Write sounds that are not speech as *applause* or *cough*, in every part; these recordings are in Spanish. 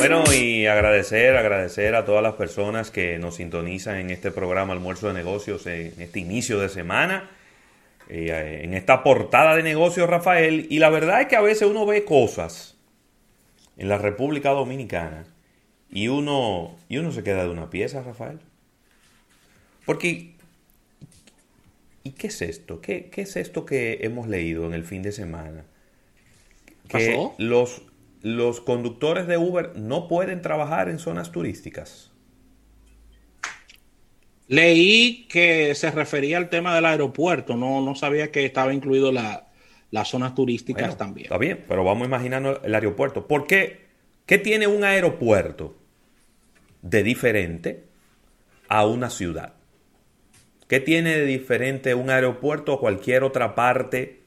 Bueno, y agradecer, agradecer a todas las personas que nos sintonizan en este programa Almuerzo de Negocios en este inicio de semana, eh, en esta portada de negocios, Rafael. Y la verdad es que a veces uno ve cosas en la República Dominicana y uno, y uno se queda de una pieza, Rafael. Porque, ¿y qué es esto? ¿Qué, qué es esto que hemos leído en el fin de semana? Que ¿Pasó? los los conductores de Uber no pueden trabajar en zonas turísticas. Leí que se refería al tema del aeropuerto, no, no sabía que estaba incluido la, las zonas turísticas Bueno, también. Está bien, pero vamos a imaginarnos el aeropuerto. ¿Por qué? ¿Qué tiene un aeropuerto de diferente a una ciudad? ¿Qué tiene de diferente un aeropuerto a cualquier otra parte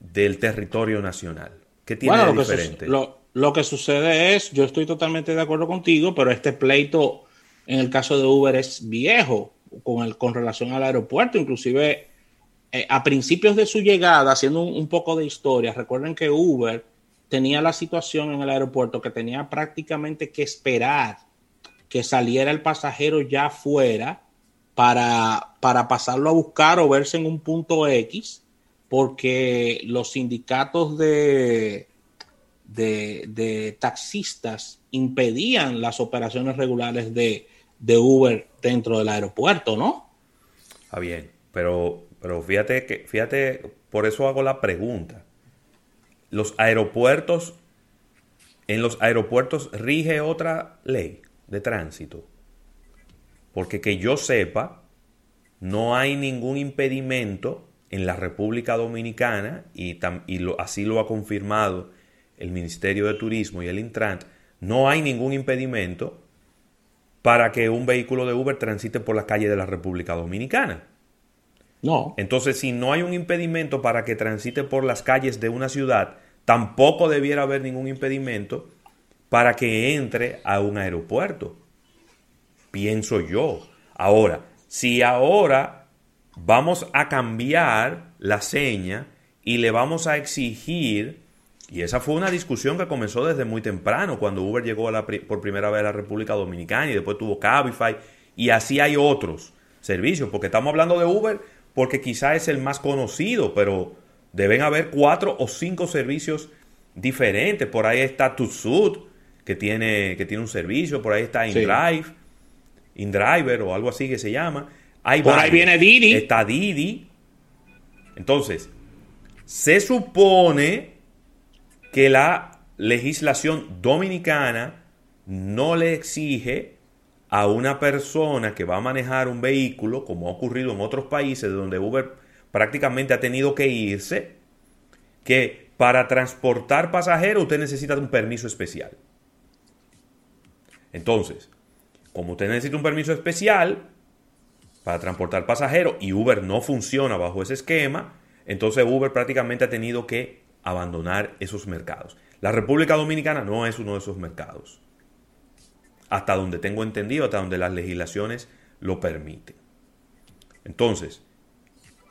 del territorio nacional? ¿Qué tiene Bueno, de lo que, diferente? lo, lo que sucede es, yo estoy totalmente de acuerdo contigo, pero este pleito en el caso de Uber es viejo con, el, con relación al aeropuerto, inclusive eh, a principios de su llegada, haciendo un, un poco de historia, recuerden que Uber tenía la situación en el aeropuerto que tenía prácticamente que esperar que saliera el pasajero ya fuera para, para pasarlo a buscar o verse en un punto X, porque los sindicatos de, de, taxistas impedían las operaciones regulares de, de Uber dentro del aeropuerto, ¿no? Está bien, pero, pero fíjate que, fíjate, por eso hago la pregunta. Los aeropuertos, en los aeropuertos rige otra ley de tránsito. Porque que yo sepa, no hay ningún impedimento en la República Dominicana, y, tam- y lo- así lo ha confirmado el Ministerio de Turismo y el Intrant, no hay ningún impedimento para que un vehículo de Uber transite por las calles de la República Dominicana. No. Entonces, si no hay un impedimento para que transite por las calles de una ciudad, tampoco debiera haber ningún impedimento para que entre a un aeropuerto. Pienso yo. Ahora, si ahora vamos a cambiar la seña y le vamos a exigir, y esa fue una discusión que comenzó desde muy temprano, cuando Uber llegó a la por primera vez a la República Dominicana y después tuvo Cabify, y así hay otros servicios, porque estamos hablando de Uber porque quizá es el más conocido, pero deben haber cuatro o cinco servicios diferentes. Por ahí está Tutsud, que tiene, que tiene un servicio, por ahí está Sí. InDrive, InDriver o algo así que se llama. Hay Por ahí viene Didi. Está Didi. Entonces, se supone que la legislación dominicana no le exige a una persona que va a manejar un vehículo, como ha ocurrido en otros países donde Uber prácticamente ha tenido que irse, que para transportar pasajeros usted necesita un permiso especial. Entonces, como usted necesita un permiso especial para transportar pasajeros y Uber no funciona bajo ese esquema, entonces Uber prácticamente ha tenido que abandonar esos mercados. La República Dominicana no es uno de esos mercados. Hasta donde tengo entendido, hasta donde las legislaciones lo permiten. Entonces,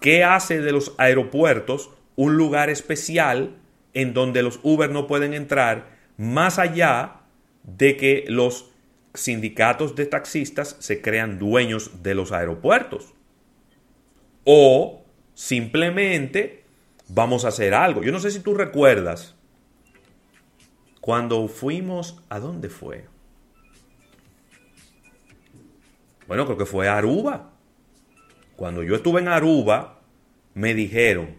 ¿qué hace de los aeropuertos un lugar especial en donde los Uber no pueden entrar más allá de que los sindicatos de taxistas se crean dueños de los aeropuertos? O simplemente vamos a hacer algo. Yo no sé si tú recuerdas cuando fuimos, ¿a dónde fue? Bueno, creo que fue a Aruba. Cuando yo estuve en Aruba, me dijeron,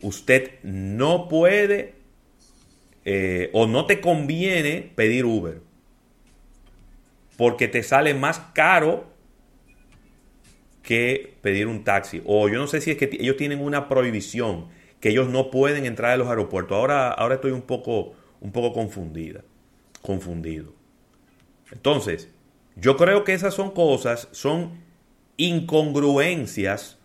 usted no puede eh, o no te conviene pedir Uber. Porque te sale más caro que pedir un taxi. O yo no sé si es que ellos tienen una prohibición, que ellos no pueden entrar a los aeropuertos. Ahora, ahora estoy un poco, un poco confundida, confundido. Entonces, yo creo que esas son cosas, son incongruencias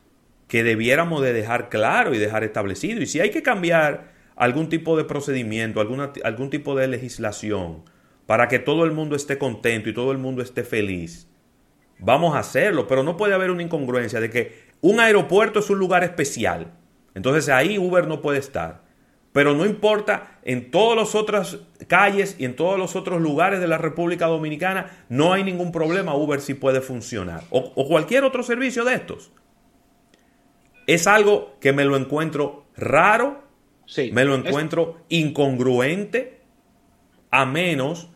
que debiéramos de dejar claro y dejar establecido. Y si hay que cambiar algún tipo de procedimiento, alguna, algún tipo de legislación para que todo el mundo esté contento y todo el mundo esté feliz, vamos a hacerlo. Pero no puede haber una incongruencia de que un aeropuerto es un lugar especial. Entonces ahí Uber no puede estar. Pero no importa, en todas las otras calles y en todos los otros lugares de la República Dominicana no hay ningún problema, Uber sí puede funcionar. O, o cualquier otro servicio de estos. Es algo que me lo encuentro raro, Sí, me lo es- encuentro incongruente, a menos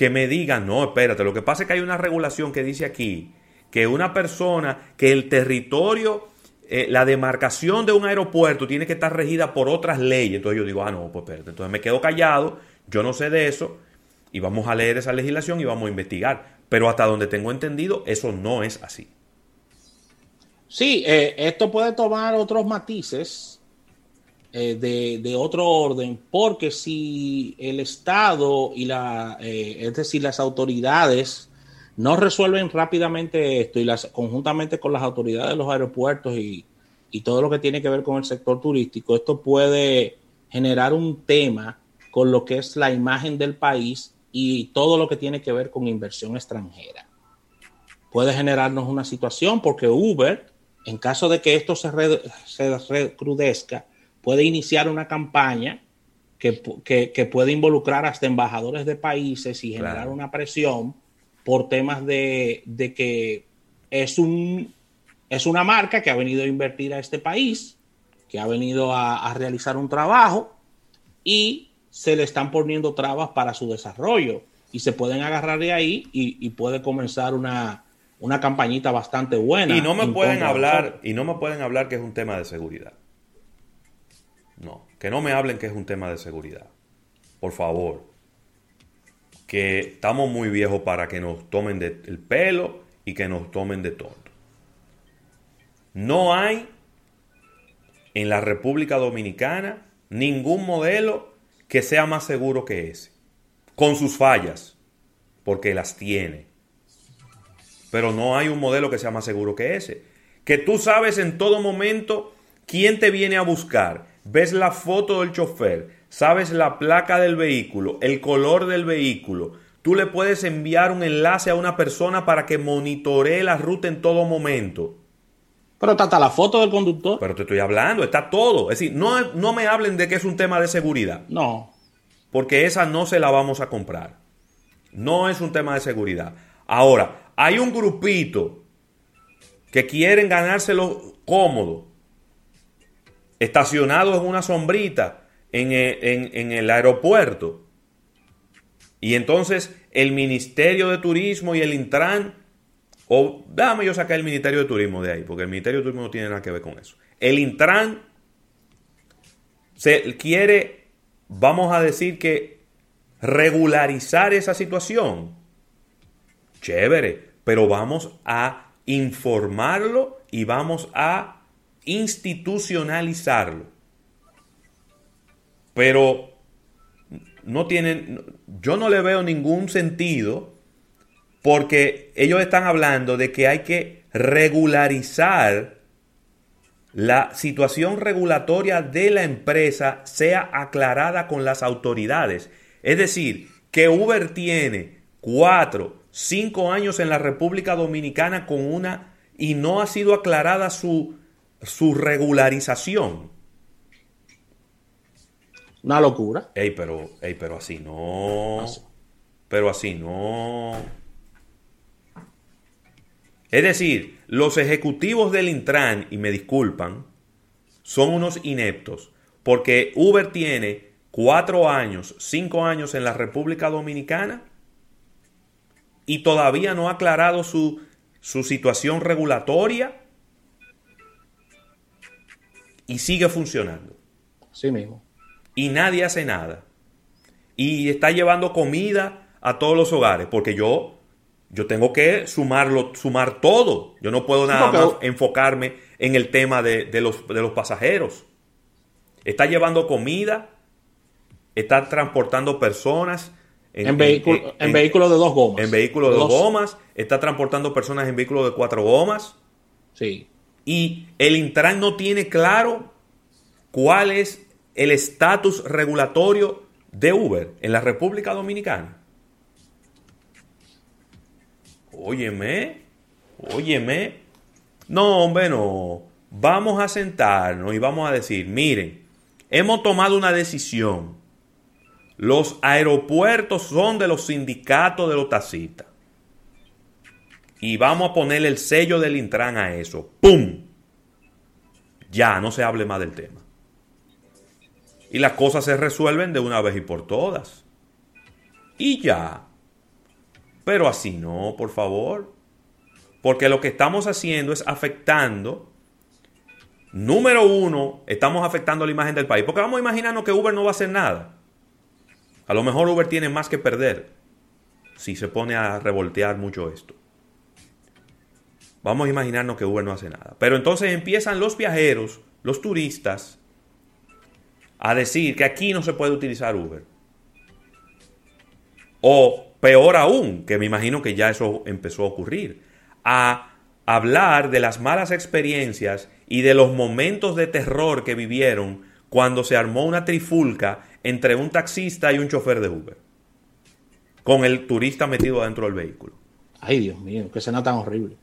que me digan, no, espérate, lo que pasa es que hay una regulación que dice aquí que una persona, que el territorio, eh, la demarcación de un aeropuerto tiene que estar regida por otras leyes. Entonces yo digo, ah, no, pues espérate, entonces me quedo callado, yo no sé de eso, y vamos a leer esa legislación y vamos a investigar. Pero hasta donde tengo entendido, eso no es así. Sí, eh, esto puede tomar otros matices eh, de, otro orden, porque si el Estado y la, eh, es decir, las autoridades no resuelven rápidamente esto y las conjuntamente con las autoridades de los aeropuertos y, y todo lo que tiene que ver con el sector turístico, esto puede generar un tema con lo que es la imagen del país y todo lo que tiene que ver con inversión extranjera. Puede generarnos una situación porque Uber, en caso de que esto se, se recrudezca, puede iniciar una campaña que, que- que puede involucrar hasta embajadores de países y generar Claro. una presión por temas de, de que es, un, es una marca que ha venido a invertir a este país, que ha venido a, a realizar un trabajo y se le están poniendo trabas para su desarrollo y se pueden agarrar de ahí y, y puede comenzar una, una campañita bastante buena. Y no me en pueden hablar, y no me pueden hablar que es un tema de seguridad. No, que no me hablen que es un tema de seguridad. Por favor. Que estamos muy viejos para que nos tomen de- el pelo y que nos tomen de tonto. No hay en la República Dominicana ningún modelo que sea más seguro que ese. Con sus fallas, porque las tiene pero no hay un modelo que sea más seguro que ese. Que tú sabes en todo momento quién te viene a buscar, ves la foto del chofer, sabes la placa del vehículo, el color del vehículo. Tú le puedes enviar un enlace a una persona para que monitoree la ruta en todo momento. Pero está hasta la foto del conductor. Pero te estoy hablando, está todo. Es decir, no, no me hablen de que es un tema de seguridad, No. porque esa no se la vamos a comprar. No es un tema de seguridad. Ahora, hay un grupito que quieren ganárselo cómodo, estacionados en una sombrita en el, en el aeropuerto. Y entonces el Ministerio de Turismo y el Intran, o dame yo sacar el Ministerio de Turismo de ahí, porque el Ministerio de Turismo no tiene nada que ver con eso. El Intran se quiere, vamos a decir que regularizar esa situación. Chévere, pero vamos a informarlo y vamos a institucionalizarlo. Pero no tienen, yo no le veo ningún sentido porque ellos están hablando de que hay que regularizar la situación regulatoria de la empresa sea aclarada con las autoridades. Es decir, que Uber tiene cuatro, cinco años en la República Dominicana con una y no ha sido aclarada su, su regularización. Una locura. Ey, pero, ey, pero así no. Así. Pero así no. Es decir, los ejecutivos del Intran, y me disculpan, son unos ineptos. Porque Uber tiene cuatro años, cinco años en la República Dominicana y todavía no ha aclarado su, su situación regulatoria y sigue funcionando Sí mismo. y nadie hace nada. Y está llevando comida a todos los hogares, porque yo, yo tengo que sumarlo, sumar todo. Yo no puedo nada más enfocarme en el tema de, de los, de los pasajeros. Está llevando comida, está transportando personas En, vehículo, en, vehículos de dos gomas. en vehículos de dos gomas, está transportando personas en vehículos de cuatro gomas. Sí. Y el Intran no tiene claro cuál es el estatus regulatorio de Uber en la República Dominicana. Óyeme, óyeme. No, hombre, no. Vamos a sentarnos y vamos a decir, miren, hemos tomado una decisión. Los aeropuertos son de los sindicatos de los taxistas. Y vamos a ponerle el sello del Intran a eso. ¡Pum! Ya, no se hable más del tema. Y las cosas se resuelven de una vez y por todas. Y ya. Pero así no, por favor. Porque lo que estamos haciendo es afectando. Número uno, estamos afectando la imagen del país. Porque vamos a imaginarnos que Uber no va a hacer nada. A lo mejor Uber tiene más que perder si se pone a revoltear mucho esto. Vamos a imaginarnos que Uber no hace nada. Pero entonces empiezan los viajeros, los turistas, a decir que aquí no se puede utilizar Uber. O peor aún, que me imagino que ya eso empezó a ocurrir, a hablar de las malas experiencias y de los momentos de terror que vivieron cuando se armó una trifulca entre un taxista y un chofer de Uber, con el turista metido dentro del vehículo. Ay, Dios mío, que escena tan horrible.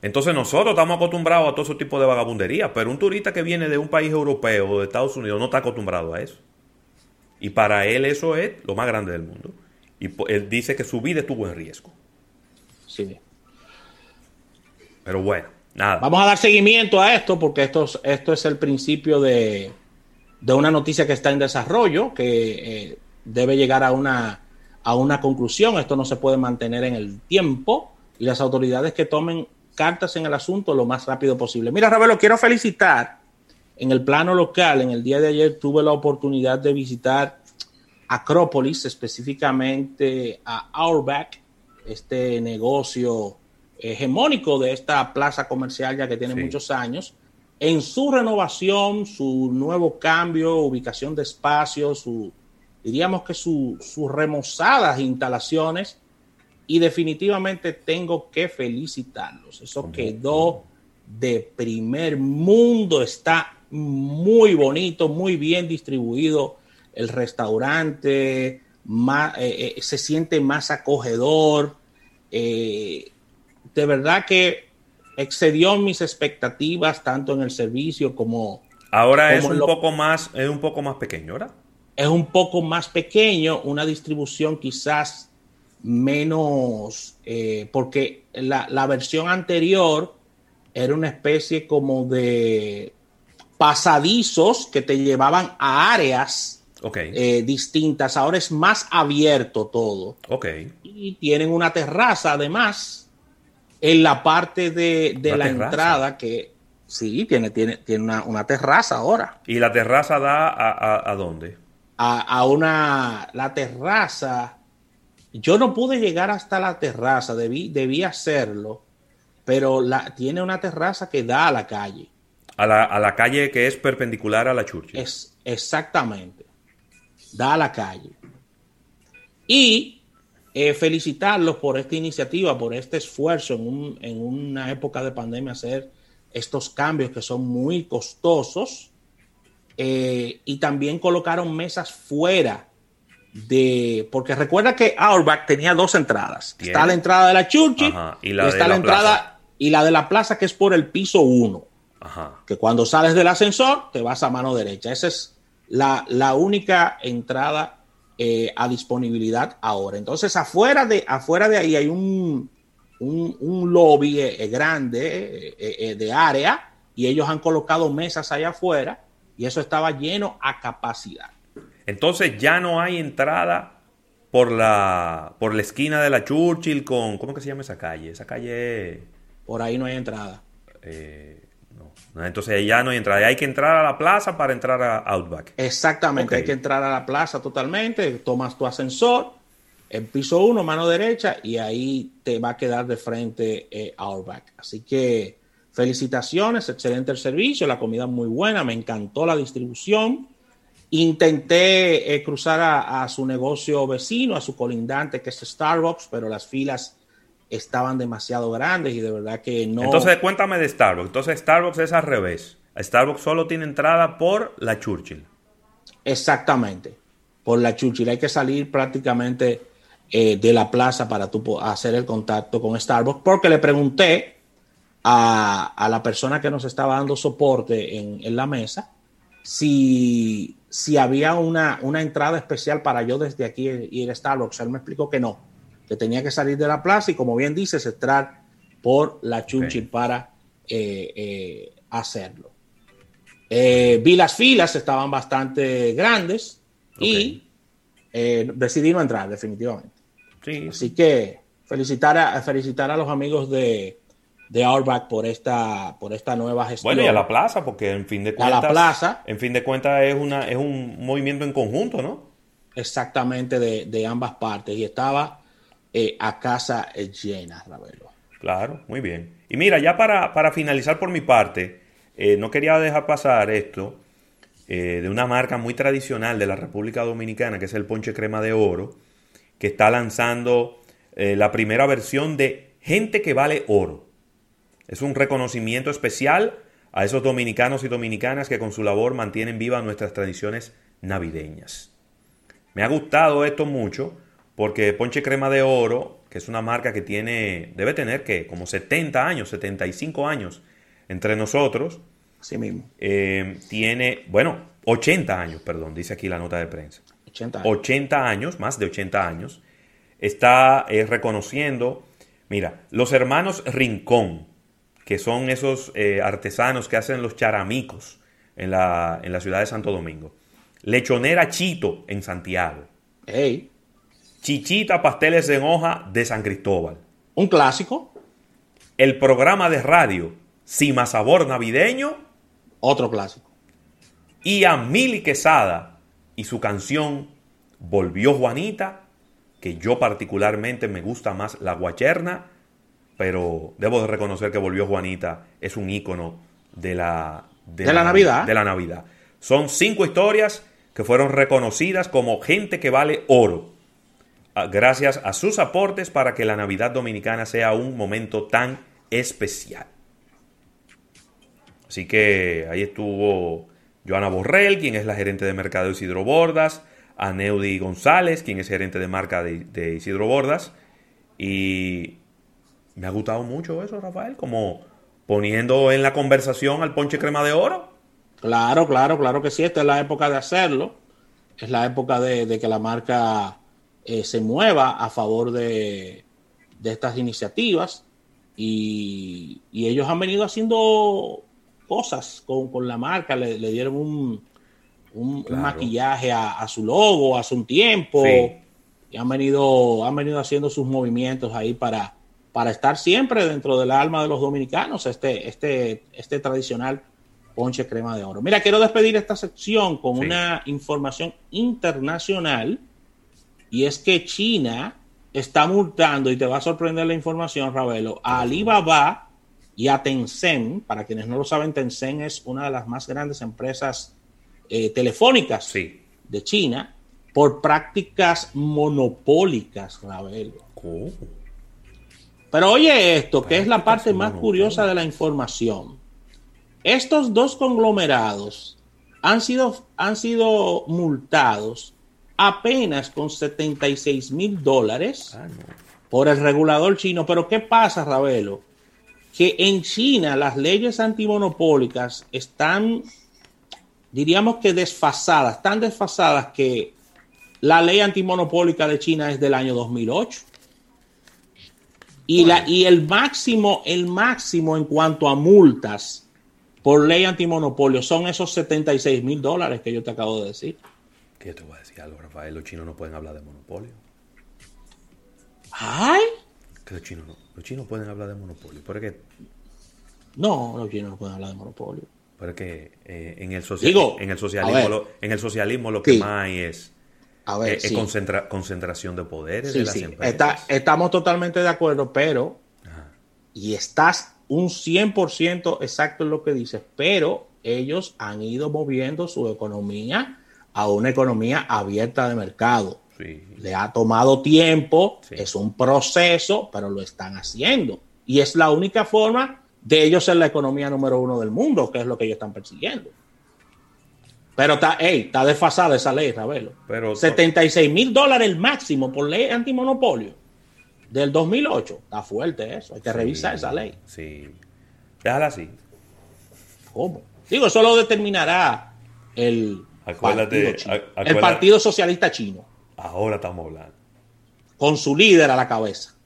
Entonces nosotros estamos acostumbrados a todo ese tipo de vagabundería, pero un turista que viene de un país europeo o de Estados Unidos no está acostumbrado a eso. Y para él eso es lo más grande del mundo. Y él dice que su vida estuvo en riesgo. Sí. Pero bueno, nada. Vamos a dar seguimiento a esto porque esto, esto es el principio de, de una noticia que está en desarrollo, que eh, debe llegar a una, a una conclusión. Esto no se puede mantener en el tiempo y las autoridades que tomen cartas en el asunto lo más rápido posible. Mira, Ravelo, quiero felicitar en el plano local. En el día de ayer tuve la oportunidad de visitar Acrópolis, específicamente a Outback, este negocio hegemónico de esta plaza comercial ya que tiene muchos años. En su renovación, su nuevo cambio, ubicación de espacios, su, diríamos que sus remozadas instalaciones, y definitivamente tengo que felicitarlos. Eso quedó de primer mundo, está muy bonito, muy bien distribuido el restaurante, más, eh, eh, se siente más acogedor. Eh, de verdad que excedió mis expectativas tanto en el servicio como ahora es un poco más es un poco más pequeño ¿verdad? es un poco más pequeño una distribución quizás menos, eh, porque la, versión anterior era una especie como de pasadizos que te llevaban a áreas eh, distintas. Ahora es más abierto todo. Y tienen una terraza además en la parte de, la entrada que sí, tiene, tiene, tiene una, terraza ahora. ¿Y la terraza da a, a, dónde? A, a, una, la terraza yo no pude llegar hasta la terraza, debí, debí hacerlo, pero la, tiene una terraza que da a la calle. A la, calle que es perpendicular a la Churchill. Es, exactamente. Da a la calle. Y eh, felicitarlos por esta iniciativa, por este esfuerzo en, en una época de pandemia, hacer estos cambios que son muy costosos. Eh, y también colocaron mesas fuera de. Porque recuerda que Auerbach tenía dos entradas. Está la entrada de la Churchill y, la está la, entrada y la de la plaza que es por el piso 1. Que cuando sales del ascensor te vas a mano derecha. Esa es la, única entrada eh, a disponibilidad ahora. Entonces, afuera de, afuera de ahí hay un, un, lobby eh, eh, grande de área y ellos han colocado mesas allá afuera y eso estaba lleno a capacidad. Entonces ya no hay entrada por la, por la esquina de la Churchill con... ¿Cómo que se llama esa calle? Esa calle... Por ahí no hay entrada. Eh, no. Entonces ya no hay entrada. Hay que entrar a la plaza para entrar a Outback. Exactamente, hay que entrar a la plaza totalmente. Tomas tu ascensor, en piso 1, mano derecha, y ahí te va a quedar de frente eh, Outback. Así que felicitaciones, excelente el servicio, la comida muy buena, me encantó la distribución. Intenté eh, cruzar a, su negocio vecino, a su colindante, que es Starbucks, pero las filas estaban demasiado grandes y de verdad que no. Entonces, cuéntame de Starbucks. Entonces, Starbucks es al revés. Starbucks solo tiene entrada por la Churchill. Exactamente, por la Churchill. Hay que salir prácticamente eh, de la plaza para tú hacer el contacto con Starbucks, porque le pregunté a, la persona que nos estaba dando soporte en, en la mesa si, si había una, una entrada especial para yo desde aquí ir a Starbucks. Él me explicó que no, que tenía que salir de la plaza y como bien dices, entrar por la Chunchi para eh, eh, hacerlo. Eh, vi las filas, estaban bastante grandes y decidí no entrar definitivamente. Así que felicitar a, felicitar a los amigos de, de Outback por esta, por esta nueva gestión. Bueno, y a la plaza, porque en fin de cuentas. A la plaza. En fin de cuentas es, una, es un movimiento en conjunto, ¿no? Exactamente, de, de ambas partes. Y estaba a casa llena, Ravelo. Claro, muy bien. Y mira, ya para, para finalizar por mi parte, eh, no quería dejar pasar esto eh, de una marca muy tradicional de la República Dominicana, que es el Ponche Crema de Oro, que está lanzando eh, la primera versión de Gente que vale oro. Es un reconocimiento especial a esos dominicanos y dominicanas que con su labor mantienen vivas nuestras tradiciones navideñas. Me ha gustado esto mucho porque Ponche Crema de Oro, que es una marca que tiene, debe tener que como 70 años, 75 años entre nosotros. Así mismo. Eh, tiene, bueno, 80 años, perdón, dice aquí la nota de prensa. 80 años. 80 años, más de 80 años. Está eh, reconociendo, mira, los hermanos Rincón, que son esos eh, artesanos que hacen los charamicos en la, en la ciudad de Santo Domingo. Lechonera Chito en Santiago. Hey. Chichita Pasteles en Hoja de San Cristóbal. Un clásico. El programa de radio Cima Sabor Navideño. Otro clásico. Y a Mili Quesada y su canción Volvió Juanita, que yo particularmente me gusta más la guacherna, pero debo de reconocer que Volvió Juanita es un ícono de la, de, la, Navidad. De la Navidad. Son cinco historias que fueron reconocidas como gente que vale oro gracias a sus aportes para que la Navidad Dominicana sea un momento tan especial. Así que ahí estuvo Joana Borrell, quien es la gerente de mercado de Isidro Bordas, a Neudi González, quien es gerente de marca de, Isidro Bordas. Y me ha gustado mucho eso, Rafael, como poniendo en la conversación al ponche crema de oro. Claro, claro, claro que sí, esta es la época de hacerlo. Es la época de que la marca eh, se mueva a favor de, estas iniciativas y, ellos han venido haciendo cosas con, la marca, le, dieron un, un, maquillaje a, su logo hace un tiempo y han venido, han venido haciendo sus movimientos ahí para, para estar siempre dentro del alma de los dominicanos, este, este, este tradicional ponche crema de oro. Mira, quiero despedir esta sección con una información internacional y es que China está multando, y te va a sorprender la información, Ravelo, a Alibaba y a Tencent. Para quienes no lo saben, Tencent es una de las más grandes empresas eh, telefónicas de China por prácticas monopólicas, Ravelo. Pero oye esto, que es la parte más curiosa de la información. Estos dos conglomerados han sido, han sido multados apenas con 76 mil dólares ah, por el regulador chino. Pero ¿qué pasa, Ravelo? Que en China las leyes antimonopólicas están, diríamos que desfasadas, tan desfasadas que la ley antimonopólica de China es del año 2008. Y, la, y el máximo, el máximo en cuanto a multas por ley antimonopolio son esos 76 mil dólares que yo te acabo de decir. ¿Qué te voy a decir algo, Rafael? Los chinos no pueden hablar de monopolio. ¿Ay? Que los chinos no. Los chinos pueden hablar de monopolio. ¿Por qué? No, los chinos no pueden hablar de monopolio. Porque eh, en, el en, el socialismo lo, en el socialismo lo que más hay es, a ver, es concentración de poderes de las empresas. estamos totalmente de acuerdo, pero y estás un 100% exacto en lo que dices, pero ellos han ido moviendo su economía a una economía abierta de mercado. Le ha tomado tiempo, es un proceso, pero lo están haciendo. Y es la única forma de ellos ser la economía número uno del mundo, que es lo que ellos están persiguiendo. Pero está, está desfasada esa ley, Ravelo. Pero, 76 mil dólares el máximo por ley antimonopolio del 2008. Está fuerte eso. Hay que revisar esa ley. Sí. Déjala así. ¿Cómo? Digo, eso lo determinará el, Acuérdate, Partido Socialista Chino, Ahora estamos hablando. con su líder a la cabeza,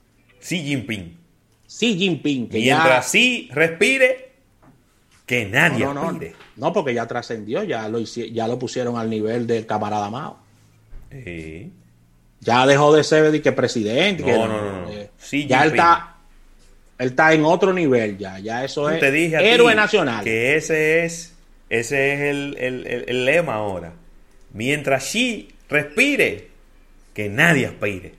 Xi Jinping. Xi Jinping, que Mientras ya... sí respire, que nadie No, no, no, porque ya trascendió, ya lo, ya lo pusieron al nivel del camarada Mao. Sí. Ya dejó de ser de que presidente. No, que no, eh, Xi ya él está, él está en otro nivel ya. Ya eso es te dije a héroe nacional. que ese es, ese es el, el- el- el lema ahora. Mientras Xi respire, que nadie aspire.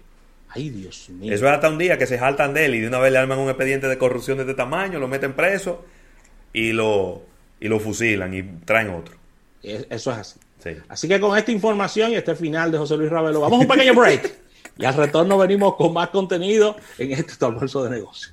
Ay, Dios mío. Eso es hasta un día que se jaltan de él y de una vez le arman un expediente de corrupción de este tamaño, lo meten preso y lo, y lo fusilan y traen otro. Es- Eso es así. Sí. Así que con esta información y este final de José Luis Ravelo, vamos a un *laughs* pequeño break. y al retorno venimos con más contenido en este almuerzo de negocio.